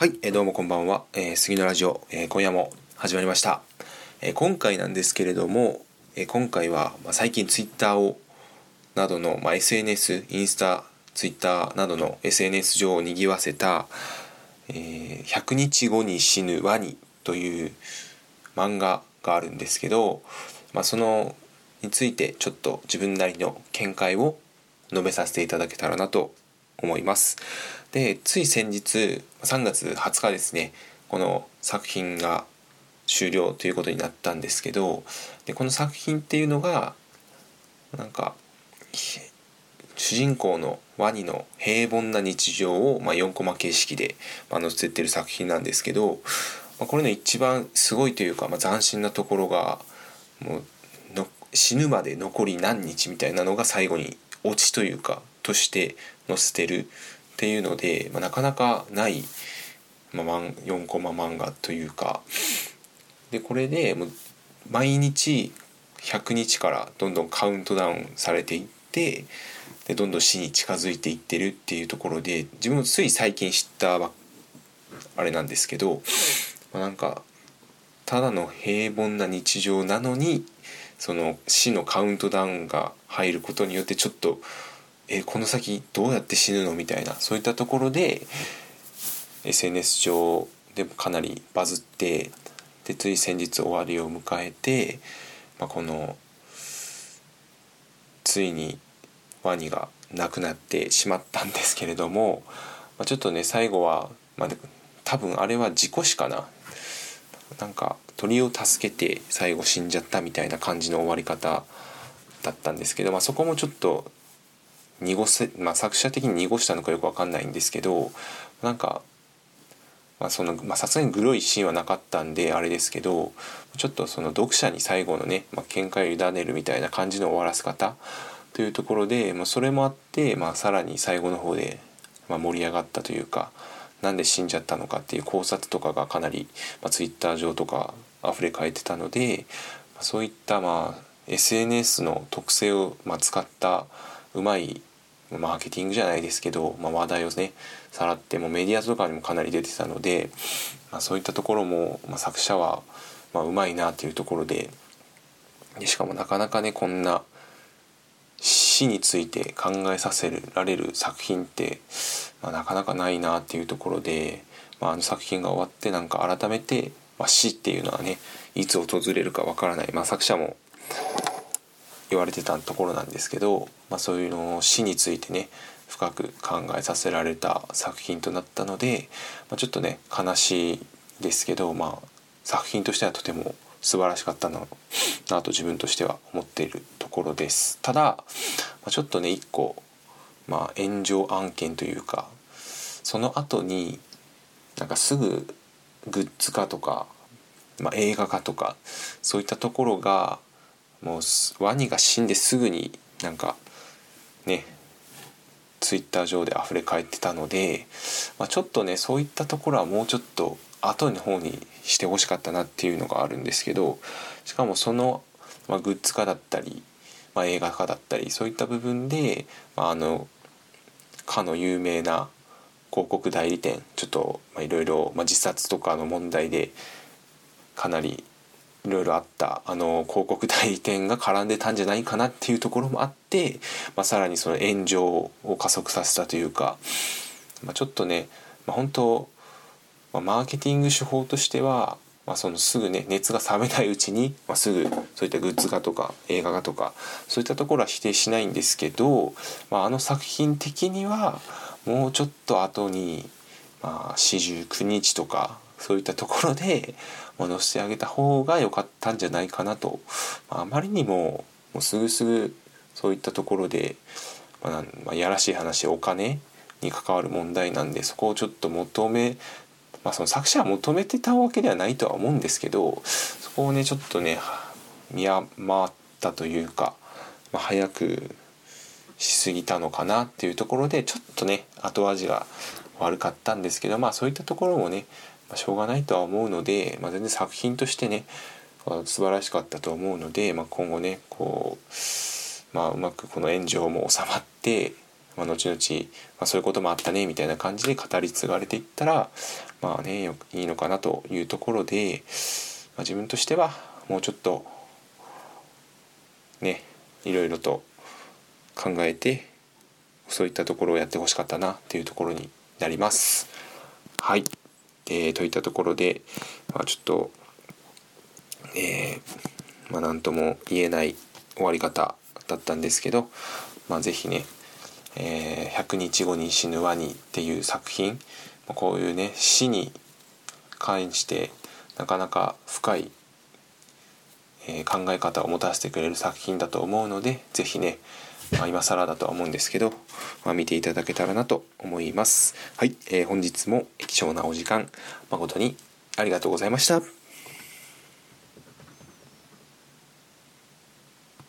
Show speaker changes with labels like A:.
A: はい、え、どうもこんばんは、えー、杉のラジオ、えー、今夜も始まりました、えー、今回なんですけれども、え、今回は、ま、最近ツイッターをなどの、まあ、SNS インスタツイッターなどの SNS 上を賑わせた「え、100日後に死ぬワニ」という漫画があるんですけど、まあ、そのについてちょっと自分なりの見解を述べさせていただけたらなと思います。でつい先日3月20日ですねこの作品が終了ということになったんですけどでこの作品っていうのがなんか主人公のワニの平凡な日常を、まあ、4コマ形式で、載せてる作品なんですけど、まあ、これの一番すごいというか、まあ、斬新なところがもうの死ぬまで残り何日みたいなのが最後にオチというかとして載せてるっていうので、まあ、なかなかない、まあ、4コマ漫画というか。でこれでもう毎日100日からどんどんカウントダウンされていってでどんどん死に近づいていってるっていうところで自分もつい最近知ったあれなんですけど、まあ、なんかただの平凡な日常なのにその死のカウントダウンが入ることによってちょっとえこの先どうやって死ぬの？みたいな。そういったところで SNS 上でもかなりバズってでつい先日終わりを迎えて、まあ、このついにワニが亡くなってしまったんですけれども、まあ、ちょっとね最後は、まあ、多分あれは事故死かな。なんか鳥を助けて最後死んじゃったみたいな感じの終わり方だったんですけど、まあ、そこもちょっと濁せ、まあ、作者的に濁したのかよく分かんないんですけどなんか、まあ、そのさすがにグロいシーンはなかったんであれですけどちょっとその読者に最後のね、まあ、見解を委ねるみたいな感じの終わらせ方というところで、まあ、それもあって、まあ、さらに最後の方で、まあ、盛り上がったというかなんで死んじゃったのかっていう考察とかがかなり、まあ、ツイッター上とか溢れ返ってたので、まあ、そういったまあ SNS の特性をまあ使ったうまいマーケティングじゃないですけど、まあ、話題をねさらってもメディアとかにもかなり出てたので、まあ、そういったところも、まあ、作者は、まあ、うまいなっていうところででしかもなかなかねこんな死について考えさせられる作品って、まあ、なかなかないなっていうところで、まあ、あの作品が終わってなんか改めて、まあ、死っていうのはねいつ訪れるかわからない、まあ、作者も言われてたところなんですけど、まあ、そういうのを死についてね深く考えさせられた作品となったので、まあ、ちょっとね悲しいですけど、まあ、作品としてはとても素晴らしかったななと自分としては思っているところです。ただ、まあ、ちょっとね一個、まあ、炎上案件というかその後になんかすぐグッズ化とか、まあ、映画化とかそういったところがもうワニが死んですぐになんかねツイッター上で溢れ返ってたので、まあ、ちょっとねそういったところはもうちょっと後の方にしてほしかったなっていうのがあるんですけどしかもその、まあ、グッズ化だったり、まあ、映画化だったりそういった部分で、まあ、あのかの有名な広告代理店ちょっといろいろ自殺とかの問題でかなりいろいろあったあの広告代理店が絡んでたんじゃないかなっていうところもあって、まあ、さらにその炎上を加速させたというか、まあ、ちょっとね、まあ、本当、まあ、マーケティング手法としては、まあ、そのすぐね熱が冷めないうちに、まあ、すぐそういったグッズ化とか映画化とかそういったところは否定しないんですけど、まあ、あの作品的にはもうちょっと後に、まあ、四十九日とかそういったところで載せてあげた方が良かったんじゃないかなと、あ、まりにももうすぐすぐそういったところで、まあ、まあ、やらしい話お金に関わる問題なんでそこをちょっと求めまあその作者は求めてたわけではないとは思うんですけどそこをねちょっとね見余ったというか、まあ、早くしすぎたのかなっていうところでちょっとね後味が悪かったんですけどまあそういったところもねまあ、しょうがないとは思うので、まあ、全然作品としてね素晴らしかったと思うので、まあ、今後ねこう、まあ、うまくこの炎上も収まってまあ、後々、まあ、そういうこともあったねみたいな感じで語り継がれていったらまあねいいのかなというところで、まあ、自分としてはもうちょっとねいろいろと考えてそういったところをやってほしかったなっていうところになります。はい、えー、といったところで、まあ、ちょっと、えー、まあ、何とも言えない終わり方だったんですけど、まあ、是非ね「えー、100日後に死ぬワニ」っていう作品こういうね死に関してなかなか深い、えー、考え方を持たせてくれる作品だと思うので是非ねまあ、今更だとは思うんですけど、まあ、見ていただけたらなと思います。はい、えー、本日も貴重なお時間誠にありがとうございました。